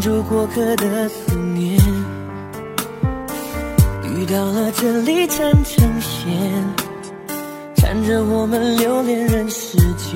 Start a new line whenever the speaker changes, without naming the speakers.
住过客的思念，遇到了这里，缠成线，缠着我们留恋人世间。